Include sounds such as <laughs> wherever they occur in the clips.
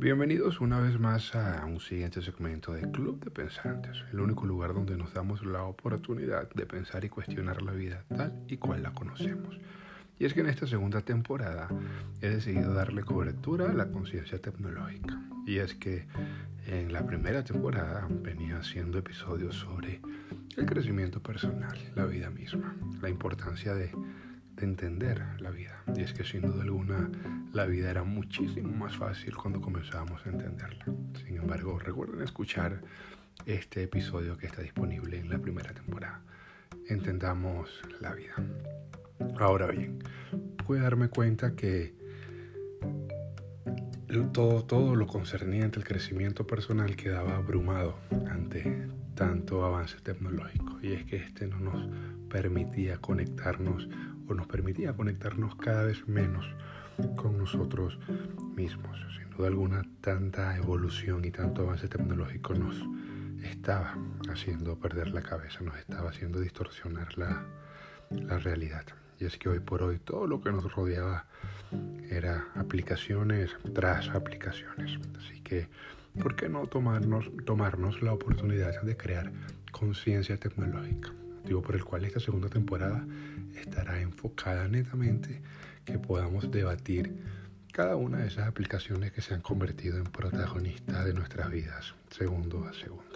Bienvenidos una vez más a un siguiente segmento de Club de Pensantes, el único lugar donde nos damos la oportunidad de pensar y cuestionar la vida tal y cual la conocemos. Y es que en esta segunda temporada he decidido darle cobertura a la conciencia tecnológica. Y es que en la primera temporada venía haciendo episodios sobre el crecimiento personal, la vida misma, la importancia de entender la vida. Y es que sin duda alguna la vida era muchísimo más fácil cuando comenzábamos a entenderla. Sin embargo, recuerden escuchar este episodio que está disponible en la primera temporada. Entendamos la vida. Ahora bien, pude darme cuenta que todo, todo lo concerniente al crecimiento personal quedaba abrumado ante tanto avance tecnológico. Y es que este no nos permitía conectarnos nos permitía conectarnos cada vez menos con nosotros mismos. Sin duda alguna, tanta evolución y tanto avance tecnológico nos estaba haciendo perder la cabeza, nos estaba haciendo distorsionar la, la realidad. Y es que hoy por hoy todo lo que nos rodeaba era aplicaciones tras aplicaciones. Así que, ¿por qué no tomarnos, tomarnos la oportunidad de crear conciencia tecnológica? Motivo por el cual esta segunda temporada estará enfocada netamente que podamos debatir cada una de esas aplicaciones que se han convertido en protagonistas de nuestras vidas, segundo a segundo.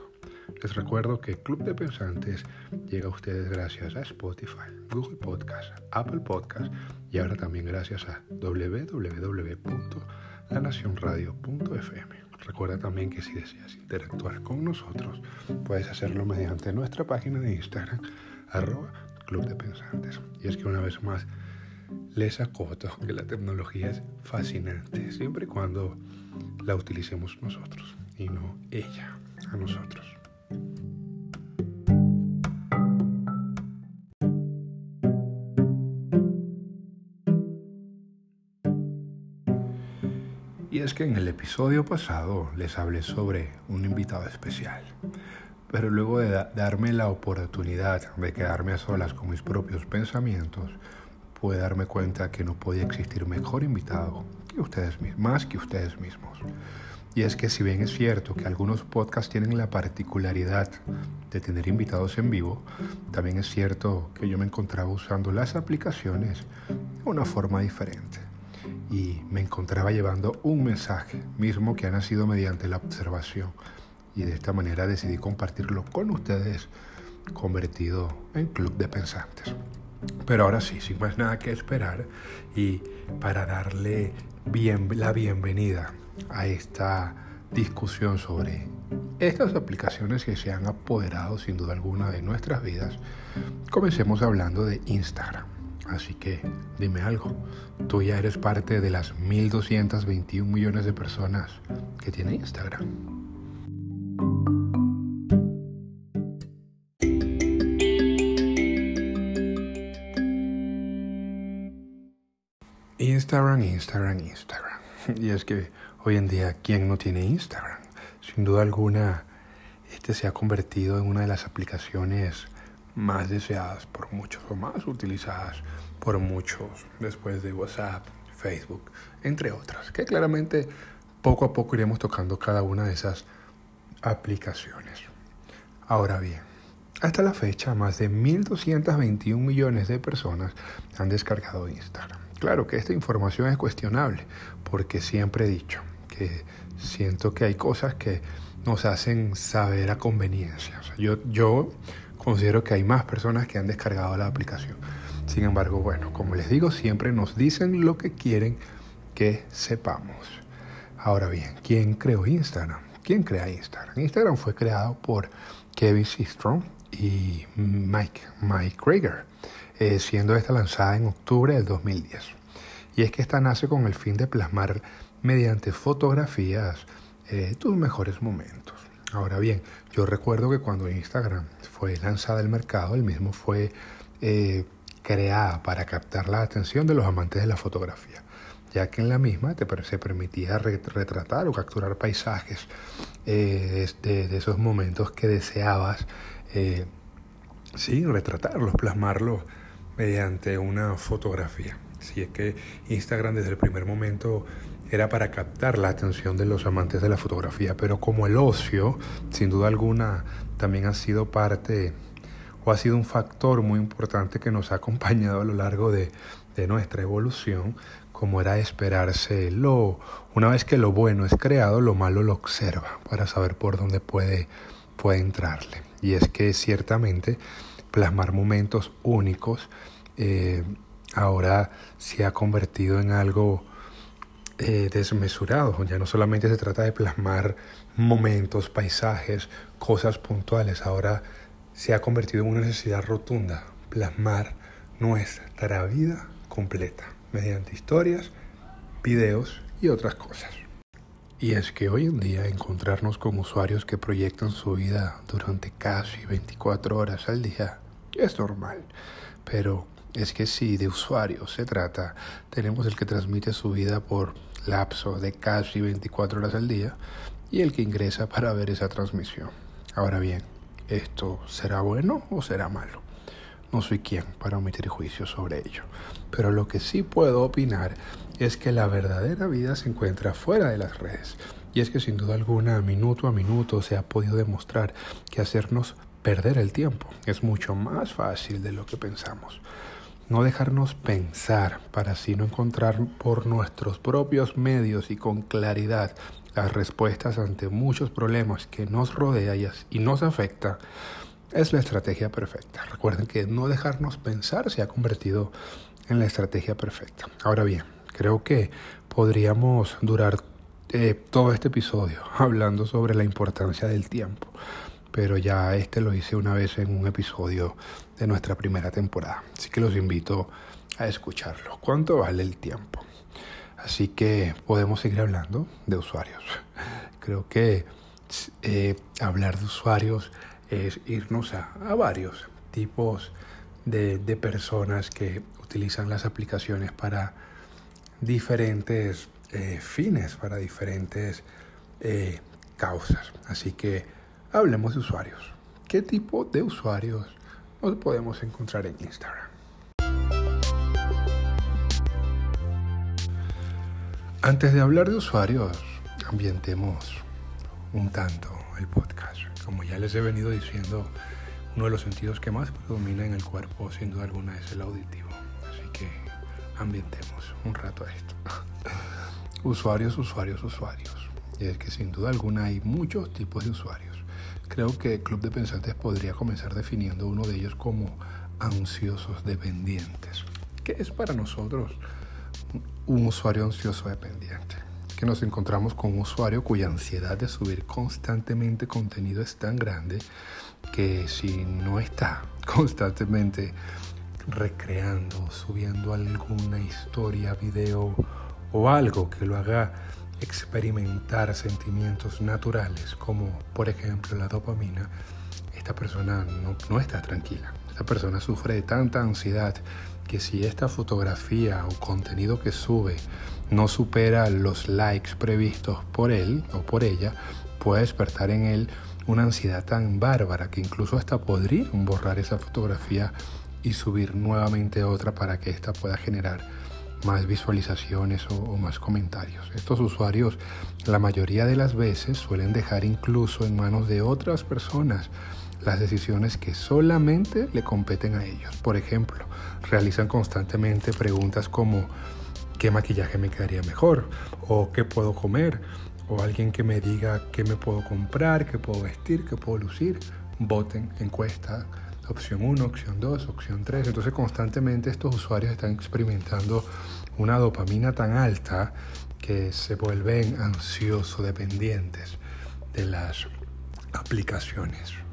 Les recuerdo que Club de Pensantes llega a ustedes gracias a Spotify, Google Podcast, Apple Podcast y ahora también gracias a www.lanacionradio.fm. Recuerda también que si deseas interactuar con nosotros, puedes hacerlo mediante nuestra página de Instagram, arroba Club de Pensantes. Y es que una vez más les acoto que la tecnología es fascinante, siempre y cuando la utilicemos nosotros y no ella a nosotros. Y es que en el episodio pasado les hablé sobre un invitado especial. Pero luego de darme la oportunidad de quedarme a solas con mis propios pensamientos, pude darme cuenta que no podía existir mejor invitado que ustedes mismos, más que ustedes mismos. Y es que si bien es cierto que algunos podcasts tienen la particularidad de tener invitados en vivo, también es cierto que yo me encontraba usando las aplicaciones de una forma diferente. Y me encontraba llevando un mensaje mismo que ha nacido mediante la observación y de esta manera decidí compartirlo con ustedes convertido en club de pensantes. Pero ahora sí, sin más nada que esperar y para darle bien, la bienvenida a esta discusión sobre estas aplicaciones que se han apoderado sin duda alguna de nuestras vidas, comencemos hablando de Instagram. Así que dime algo, tú ya eres parte de las 1.221 millones de personas que tiene Instagram. Instagram, Instagram, Instagram. <laughs> Y es que hoy en día, ¿quién no tiene Instagram? Sin duda alguna, este se ha convertido en una de las aplicaciones más deseadas por muchos o más utilizadas por muchos después de WhatsApp, Facebook, entre otras, que claramente poco a poco iremos tocando cada una de esas aplicaciones. Ahora bien, hasta la fecha más de 1.221 millones de personas han descargado Instagram. Claro que esta información es cuestionable, porque siempre he dicho que siento que hay cosas que nos hacen saber a conveniencia. yo, yo considero que hay más personas que han descargado la aplicación. Sin embargo, bueno, como les digo, siempre nos dicen lo que quieren que sepamos. Ahora bien, ¿quién creó Instagram? ¿Quién crea Instagram? Instagram fue creado por Kevin Systrom y Mike, Mike Krager. Eh, siendo esta lanzada en octubre del 2010. Y es que esta nace con el fin de plasmar mediante fotografías eh, tus mejores momentos. Ahora bien, yo recuerdo que cuando Instagram fue lanzada al mercado, el mismo fue eh, creada para captar la atención de los amantes de la fotografía, ya que en la misma te, se permitía retratar o capturar paisajes de, de, esos momentos que deseabas, sí, retratarlos, plasmarlos mediante una fotografía. Si es que Instagram desde el primer momento era para captar la atención de los amantes de la fotografía, pero como el ocio, sin duda alguna, también ha sido parte o ha sido un factor muy importante que nos ha acompañado a lo largo de nuestra evolución, como era esperarse, lo, una vez que lo bueno es creado, lo malo lo observa para saber por dónde puede, puede entrarle. Y es que ciertamente plasmar momentos únicos eh, ahora se ha convertido en algo eh, desmesurado. Ya no solamente se trata de plasmar momentos, paisajes, cosas puntuales, ahora se ha convertido en una necesidad rotunda, plasmar nuestra vida completa mediante historias, videos y otras cosas. Y es que hoy en día encontrarnos con usuarios que proyectan su vida durante casi 24 horas al día es normal, pero es que si de usuarios se trata, tenemos el que transmite su vida por lapso de casi 24 horas al día y el que ingresa para ver esa transmisión. Ahora bien, ¿esto será bueno o será malo? No soy quien para omitir juicios sobre ello, pero lo que sí puedo opinar es que la verdadera vida se encuentra fuera de las redes. Y es que sin duda alguna, minuto a minuto, se ha podido demostrar que hacernos perder el tiempo es mucho más fácil de lo que pensamos. No dejarnos pensar para así no encontrar por nuestros propios medios y con claridad las respuestas ante muchos problemas que nos rodean y nos afecta es la estrategia perfecta. Recuerden que no dejarnos pensar se ha convertido en la estrategia perfecta. Ahora bien, creo que podríamos durar eh, todo este episodio <laughs> hablando sobre la importancia del tiempo, pero ya este lo hice una vez en un episodio de nuestra primera temporada, así que los invito a escucharlo. ¿Cuánto vale el tiempo? Así que podemos seguir hablando de usuarios. <laughs> Creo que eh, hablar de usuarios es irnos a, varios tipos de, personas que utilizan las aplicaciones para diferentes eh, fines, para diferentes eh, causas. Así que hablemos de usuarios. ¿Qué tipo de usuarios nos podemos encontrar en Instagram? Antes de hablar de usuarios, ambientemos un tanto el podcast. Como ya les he venido diciendo, uno de los sentidos que más predomina en el cuerpo, sin duda alguna, es el auditivo. Así que ambientemos un rato a esto. <laughs> usuarios, usuarios, usuarios. Y es que sin duda alguna hay muchos tipos de usuarios. Creo que Club de Pensantes podría comenzar definiendo uno de ellos como ansiosos dependientes. ¿Qué es para nosotros un usuario ansioso dependiente? Que nos encontramos con un usuario cuya ansiedad de subir constantemente contenido es tan grande que si no está <laughs> constantemente recreando, subiendo alguna historia, video o algo que lo haga experimentar sentimientos naturales, como por ejemplo la dopamina, esta persona no, no está tranquila. Esta persona sufre de tanta ansiedad que si esta fotografía o contenido que sube no supera los likes previstos por él o por ella, puede despertar en él una ansiedad tan bárbara que incluso hasta podría borrar esa fotografía y subir nuevamente otra para que ésta pueda generar más visualizaciones o, más comentarios. Estos usuarios la mayoría de las veces suelen dejar incluso en manos de otras personas las decisiones que solamente le competen a ellos. Por ejemplo, realizan constantemente preguntas como qué maquillaje me quedaría mejor o qué puedo comer o alguien que me diga qué me puedo comprar, qué puedo vestir, qué puedo lucir. Voten, encuesta, opción 1, opción 2, opción 3. Entonces constantemente estos usuarios están experimentando una dopamina tan alta que se vuelven ansioso dependientes de las aplicaciones.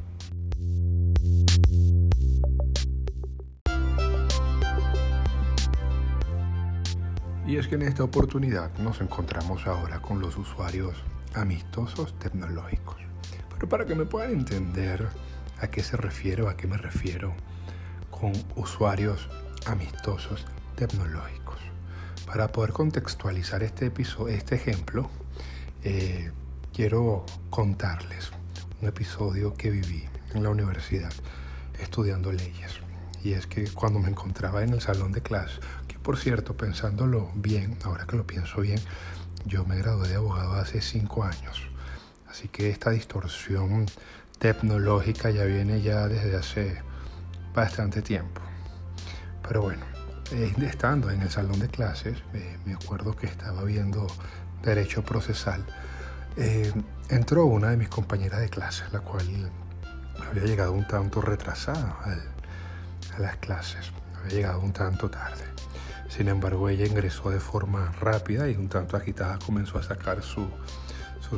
Y es que en esta oportunidad nos encontramos ahora con los usuarios amistosos tecnológicos. Pero para que me puedan entender a qué se refiere o a qué me refiero con usuarios amistosos tecnológicos. Para poder contextualizar este, episodio, este ejemplo, eh, quiero contarles un episodio que viví en la universidad estudiando leyes. y es que cuando me encontraba en el salón de clase, por cierto, pensándolo bien, ahora que lo pienso bien, yo me gradué de abogado hace cinco años, así que esta distorsión tecnológica ya viene ya desde hace bastante tiempo. Pero bueno, estando en el salón de clases, eh, me acuerdo que estaba viendo derecho procesal, eh, entró una de mis compañeras de clase, la cual había llegado un tanto retrasada a las clases, había llegado un tanto tarde. Sin embargo, ella ingresó de forma rápida y un tanto agitada comenzó a sacar sus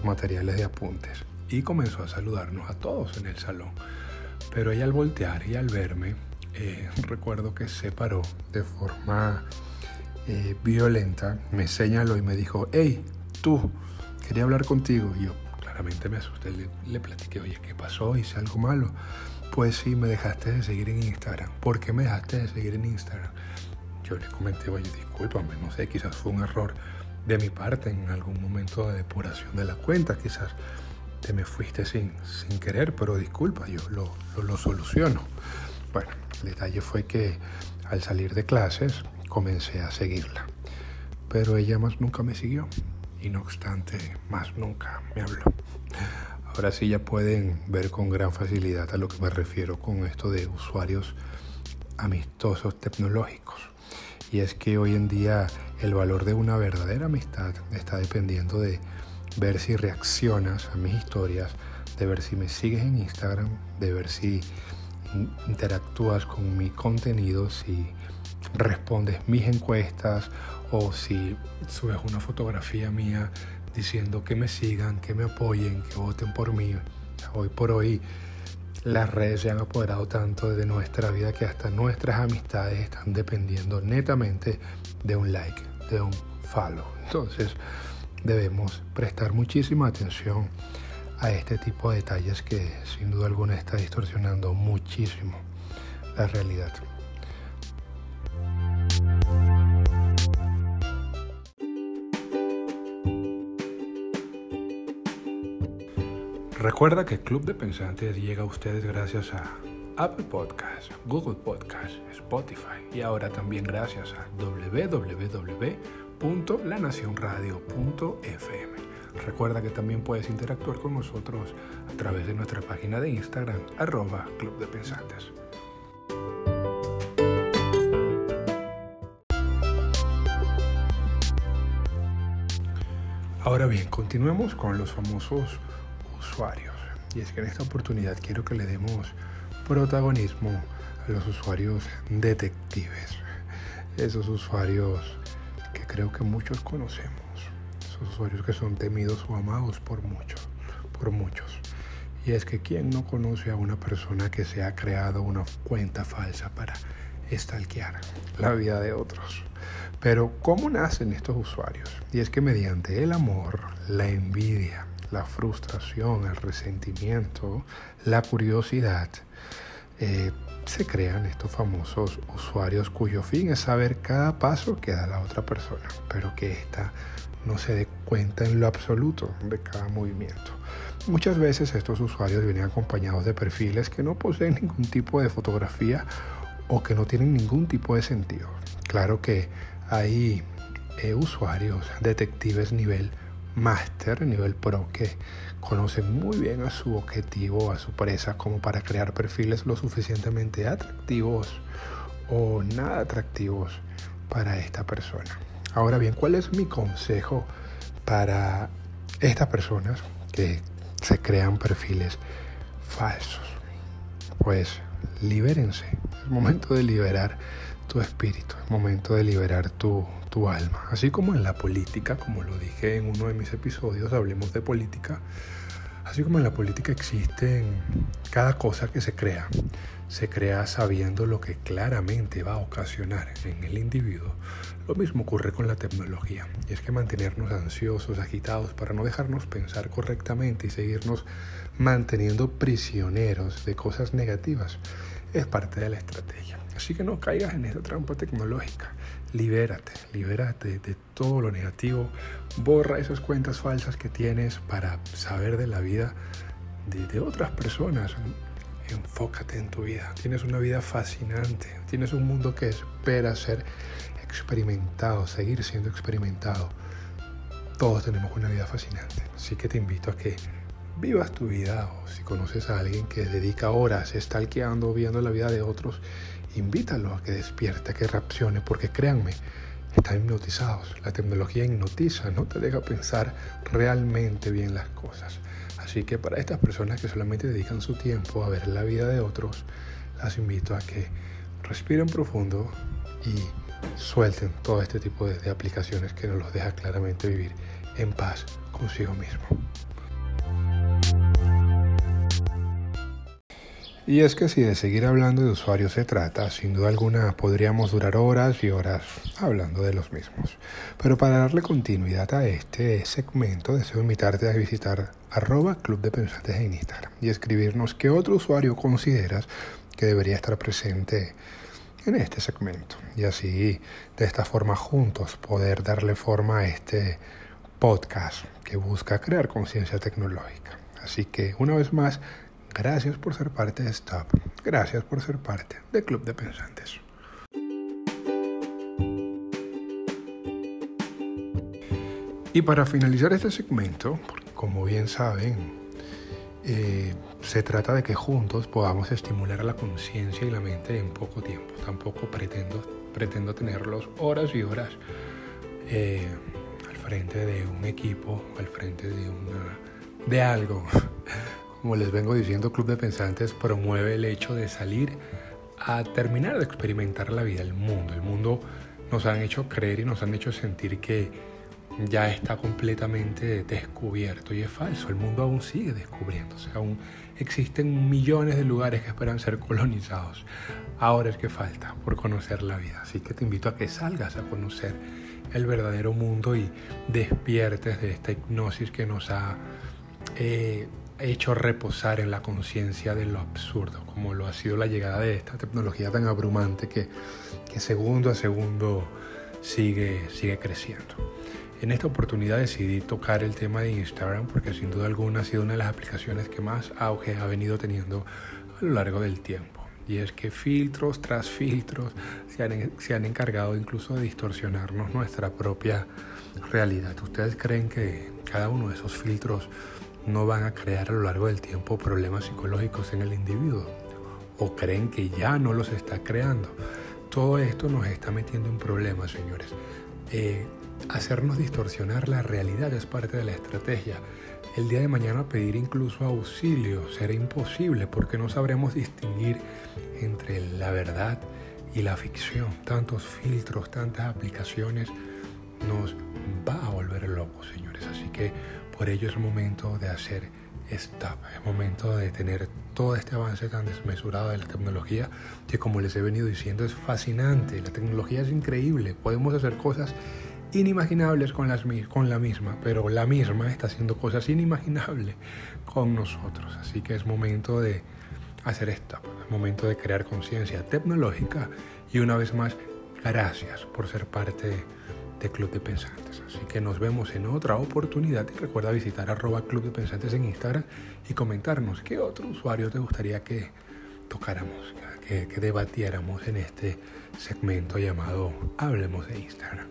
materiales de apuntes y comenzó a saludarnos a todos en el salón. Pero ella al voltear y al verme, eh, <laughs> recuerdo que se paró de forma eh, violenta, me señaló y me dijo, hey, tú, quería hablar contigo. Y yo claramente me asusté, le, le platiqué, oye, ¿qué pasó? ¿Hice algo malo? Pues sí, me dejaste de seguir en Instagram. ¿Por qué me dejaste de seguir en Instagram? Yo le comenté, oye, discúlpame, no sé, quizás fue un error de mi parte en algún momento de depuración de la cuenta, quizás te me fuiste sin, sin querer, pero disculpa, yo lo, lo, lo soluciono. Bueno, el detalle fue que al salir de clases comencé a seguirla, pero ella más nunca me siguió y no obstante más nunca me habló. Ahora sí ya pueden ver con gran facilidad a lo que me refiero con esto de usuarios amistosos tecnológicos. Y es que hoy en día el valor de una verdadera amistad está dependiendo de ver si reaccionas a mis historias, de ver si me sigues en Instagram, de ver si interactúas con mi contenido, si respondes mis encuestas o si subes una fotografía mía diciendo que me sigan, que me apoyen, que voten por mí. Hoy por hoy las redes se han apoderado tanto de nuestra vida que hasta nuestras amistades están dependiendo netamente de un like, de un follow. Entonces debemos prestar muchísima atención a este tipo de detalles que sin duda alguna está distorsionando muchísimo la realidad. Recuerda que Club de Pensantes llega a ustedes gracias a Apple Podcasts, Google Podcasts, Spotify y ahora también gracias a www.lanacionradio.fm. Recuerda que también puedes interactuar con nosotros a través de nuestra página de Instagram, arroba Club de Pensantes. Ahora bien, continuemos con los famosos Y es que en esta oportunidad quiero que le demos protagonismo a los usuarios detectives. Esos usuarios que creo que muchos conocemos. Esos usuarios que son temidos o amados por muchos. Por muchos. Y es que ¿quién no conoce a una persona que se ha creado una cuenta falsa para estalquear la vida de otros? Pero ¿cómo nacen estos usuarios? Y es que mediante el amor, la envidia, la frustración, el resentimiento, la curiosidad, eh, se crean estos famosos usuarios cuyo fin es saber cada paso que da la otra persona, pero que ésta no se dé cuenta en lo absoluto de cada movimiento. Muchas veces estos usuarios vienen acompañados de perfiles que no poseen ningún tipo de fotografía o que no tienen ningún tipo de sentido. Claro que hay eh, usuarios, detectives nivel máster, nivel pro, que conocen muy bien a su objetivo, a su presa, como para crear perfiles lo suficientemente atractivos o nada atractivos para esta persona. Ahora bien, ¿cuál es mi consejo para estas personas que se crean perfiles falsos? Pues libérense. Es momento de liberar tu espíritu, es momento de liberar tu, tu alma. Así como en la política, como lo dije en uno de mis episodios, hablemos de política. Así como en la política existen cada cosa que se crea, se crea sabiendo lo que claramente va a ocasionar en el individuo. Lo mismo ocurre con la tecnología, y es que mantenernos ansiosos, agitados, para no dejarnos pensar correctamente y seguirnos manteniendo prisioneros de cosas negativas, es parte de la estrategia. Así que no caigas en esa trampa tecnológica libérate, libérate de todo lo negativo, borra esas cuentas falsas que tienes para saber de la vida de, otras personas. enfócate en tu vida. Tienes una vida fascinante, tienes un mundo que espera ser experimentado, seguir siendo experimentado. Todos tenemos una vida fascinante, así que te invito a que vivas tu vida o si conoces a alguien que dedica horas stalkeando, viendo la vida de otros, invítalo a que despierte, a que reaccione, porque créanme, están hipnotizados. La tecnología hipnotiza, no te deja pensar realmente bien las cosas. Así que para estas personas que solamente dedican su tiempo a ver la vida de otros, las invito a que respiren profundo y suelten todo este tipo de, aplicaciones que nos los deja claramente vivir en paz consigo mismo. Y es que si de seguir hablando de usuarios se trata, sin duda alguna podríamos durar horas y horas hablando de los mismos. Pero para darle continuidad a este segmento, deseo invitarte a visitar arroba Club de Pensantes en Instagram y escribirnos qué otro usuario consideras que debería estar presente en este segmento. Y así, de esta forma, juntos poder darle forma a este podcast que busca crear conciencia tecnológica. Así que, una vez más, Gracias por ser parte de Stop. Gracias por ser parte del Club de Pensantes. Y para finalizar este segmento, como bien saben, eh, se trata de que juntos podamos estimular la conciencia y la mente en poco tiempo. Tampoco pretendo, pretendo tenerlos horas y horas eh, al frente de un equipo, al frente de, una, de algo. <laughs> como les vengo diciendo, Club de Pensantes promueve el hecho de salir a terminar de experimentar la vida, el mundo. El mundo nos han hecho creer y nos han hecho sentir que ya está completamente descubierto y es falso. El mundo aún sigue descubriéndose, aún existen millones de lugares que esperan ser colonizados. Ahora es que falta por conocer la vida. Así que te invito a que salgas a conocer el verdadero mundo y despiertes de esta hipnosis que nos ha eh, hecho reposar en la conciencia de lo absurdo, como lo ha sido la llegada de esta tecnología tan abrumante que, que segundo a segundo sigue, sigue creciendo. En esta oportunidad decidí tocar el tema de Instagram porque sin duda alguna ha sido una de las aplicaciones que más auge ha venido teniendo a lo largo del tiempo. Y es que filtros tras filtros se han, se han encargado incluso de distorsionarnos nuestra propia realidad. ¿Ustedes creen que cada uno de esos filtros no van a crear a lo largo del tiempo problemas psicológicos en el individuo o creen que ya no los está creando. Todo esto nos está metiendo en problemas, señores. Eh, hacernos distorsionar la realidad es parte de la estrategia. El día de mañana pedir incluso auxilio será imposible porque no sabremos distinguir entre la verdad y la ficción. Tantos filtros, tantas aplicaciones nos va a volver locos, señores. Así que por ello es momento de hacer stop, es momento de tener todo este avance tan desmesurado de la tecnología que como les he venido diciendo es fascinante, la tecnología es increíble, podemos hacer cosas inimaginables con, con la misma, pero la misma está haciendo cosas inimaginables con nosotros, así que es momento de hacer stop, es momento de crear conciencia tecnológica y una vez más, gracias por ser parte de Club de Pensantes. Así que nos vemos en otra oportunidad y recuerda visitar arroba Club de Pensantes en Instagram y comentarnos qué otro usuario te gustaría que tocáramos, que, que debatiéramos en este segmento llamado Hablemos de Instagram.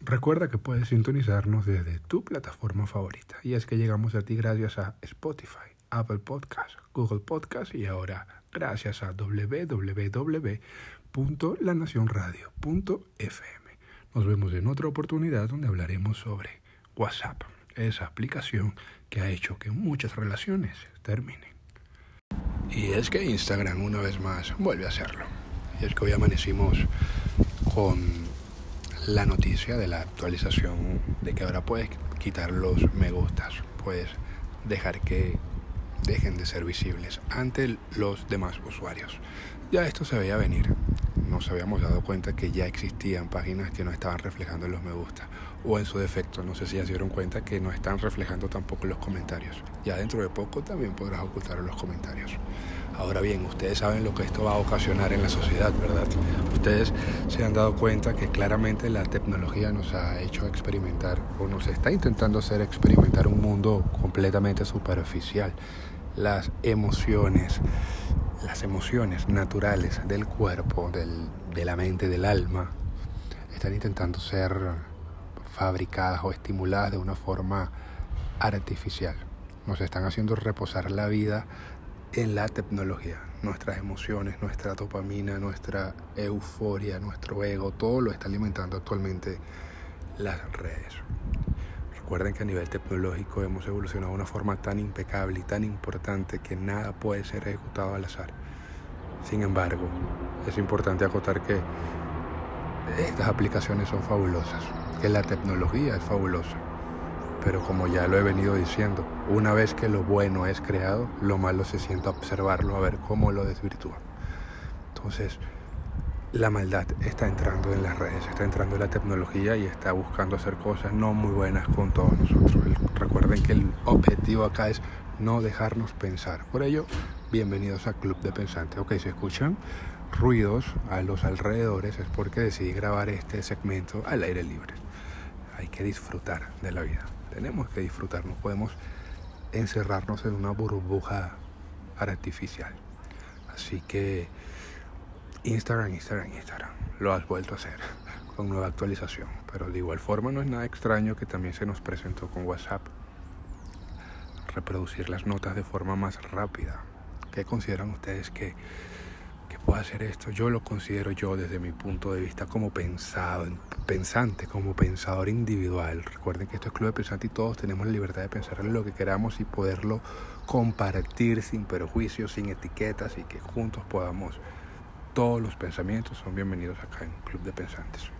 Recuerda que puedes sintonizarnos desde tu plataforma favorita y es que llegamos a ti gracias a Spotify Apple Podcast, Google Podcast y ahora gracias a www.lanacionradio.fm. Nos vemos en otra oportunidad donde hablaremos sobre WhatsApp, esa aplicación que ha hecho que muchas relaciones terminen. Y es que Instagram una vez más vuelve a hacerlo. Y es que hoy amanecimos con la noticia de la actualización de que ahora puedes quitar los me gustas, puedes dejar que dejen de ser visibles ante los demás usuarios. Ya esto se veía venir. Nos habíamos dado cuenta que ya existían páginas que no estaban reflejando los me gusta. O en su defecto, no sé si ya se dieron cuenta que no están reflejando tampoco los comentarios. Ya dentro de poco también podrás ocultar los comentarios. Ahora bien, ustedes saben lo que esto va a ocasionar en la sociedad, ¿verdad? Ustedes se han dado cuenta que claramente la tecnología nos ha hecho experimentar o nos está intentando hacer experimentar un mundo completamente superficial. Las emociones, las emociones naturales del cuerpo, del, de la mente, del alma, están intentando ser fabricadas o estimuladas de una forma artificial. Nos están haciendo reposar la vida en la tecnología. Nuestras emociones, nuestra dopamina, nuestra euforia, nuestro ego, todo lo está alimentando actualmente las redes. Recuerden que a nivel tecnológico hemos evolucionado de una forma tan impecable y tan importante que nada puede ser ejecutado al azar. Sin embargo, es importante acotar que estas aplicaciones son fabulosas, que la tecnología es fabulosa pero como ya lo he venido diciendo, una vez que lo bueno es creado, lo malo se sienta a observarlo, a ver cómo lo desvirtúa. Entonces, la maldad está entrando en las redes, está entrando en la tecnología y está buscando hacer cosas no muy buenas con todos nosotros. Recuerden que el objetivo acá es no dejarnos pensar. Por ello, bienvenidos a Club de Pensantes. Ok, si escuchan ruidos a los alrededores es porque decidí grabar este segmento al aire libre. Hay que disfrutar de la vida. Tenemos que disfrutar, no podemos encerrarnos en una burbuja artificial. Así que Instagram, Instagram, Instagram, lo has vuelto a hacer <laughs> con nueva actualización. Pero de igual forma no es nada extraño que también se nos presentó con WhatsApp. Reproducir las notas de forma más rápida. ¿Qué consideran ustedes que puedo hacer esto. Yo lo considero yo desde mi punto de vista como pensado, pensante, como pensador individual. Recuerden que esto es Club de Pensante y todos tenemos la libertad de pensar en lo que queramos y poderlo compartir sin perjuicios, sin etiquetas y que juntos podamos, todos los pensamientos son bienvenidos acá en Club de Pensantes.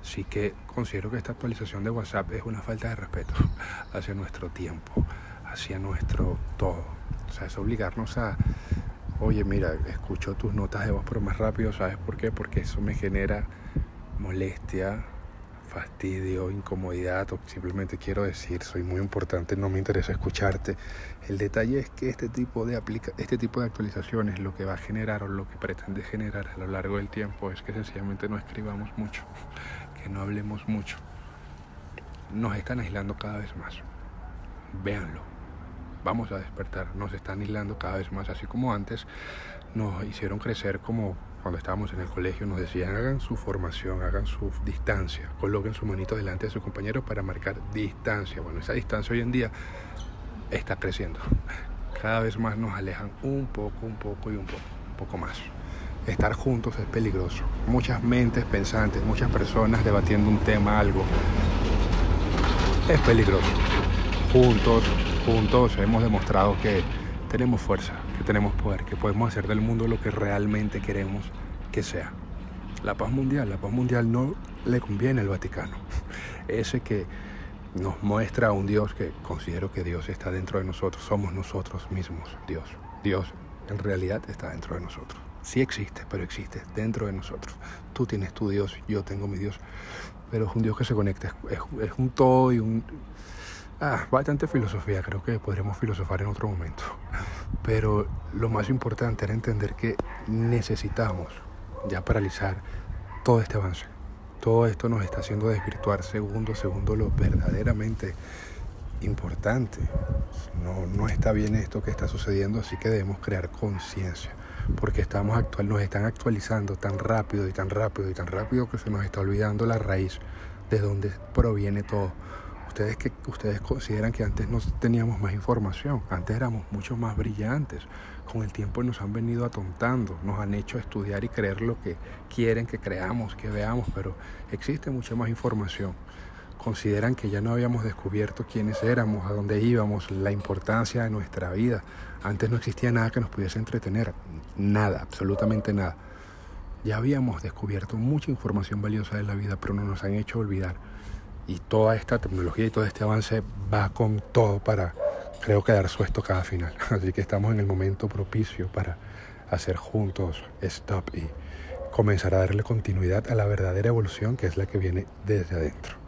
Así que considero que esta actualización de WhatsApp es una falta de respeto <laughs> hacia nuestro tiempo, hacia nuestro todo. O sea, es obligarnos a oye, mira, escucho tus notas de voz pero más rápido, ¿sabes por qué? Porque eso me genera molestia, fastidio, incomodidad o simplemente quiero decir, soy muy importante, no me interesa escucharte. El detalle es que este tipo de aplica este tipo de actualizaciones lo que va a generar o lo que pretende generar a lo largo del tiempo es que sencillamente no escribamos mucho, <laughs> que no hablemos mucho. Nos están aislando cada vez más. Véanlo vamos a despertar, nos están aislando cada vez más, así como antes nos hicieron crecer como cuando estábamos en el colegio, nos decían hagan su formación, hagan su distancia, coloquen su manito delante de su compañero para marcar distancia. Bueno, esa distancia hoy en día está creciendo. Cada vez más nos alejan un poco, un poco y un poco, un poco más. Estar juntos es peligroso. Muchas mentes pensantes, muchas personas debatiendo un tema, algo, es peligroso. Juntos, juntos hemos demostrado que tenemos fuerza, tenemos poder, que podemos hacer del mundo lo que realmente queremos que sea. La paz mundial, la paz mundial no le conviene al Vaticano. <laughs> Ese que nos muestra a un Dios que considero que Dios está dentro de nosotros, somos nosotros mismos, Dios. Dios en realidad está dentro de nosotros. Sí existe, pero existe dentro de nosotros. Tú tienes tu Dios, yo tengo mi Dios, pero es un Dios que se conecta, es, un todo y un Ah, bastante filosofía, creo que podremos filosofar en otro momento. Pero lo más importante era entender que necesitamos ya paralizar todo este avance. Todo esto nos está haciendo desvirtuar segundo segundo lo verdaderamente importante. No, no está bien esto que está sucediendo, así que debemos crear conciencia. Porque estamos actual, nos están actualizando tan rápido y tan rápido y tan rápido que se nos está olvidando la raíz de donde proviene todo ustedes que ustedes consideran que antes no teníamos más información, antes éramos mucho más brillantes. Con el tiempo nos han venido atontando, nos han hecho estudiar y creer lo que quieren que creamos, que veamos, pero existe mucha más información. Consideran que ya no habíamos descubierto quiénes éramos, a dónde íbamos, la importancia de nuestra vida. Antes no existía nada que nos pudiese entretener, nada, absolutamente nada. Ya habíamos descubierto mucha información valiosa de la vida, pero no nos han hecho olvidar y toda esta tecnología y todo este avance va con todo para, creo que dar su cada final. <laughs> Así que estamos en el momento propicio para hacer juntos stop y comenzar a darle continuidad a la verdadera evolución que es la que viene desde adentro.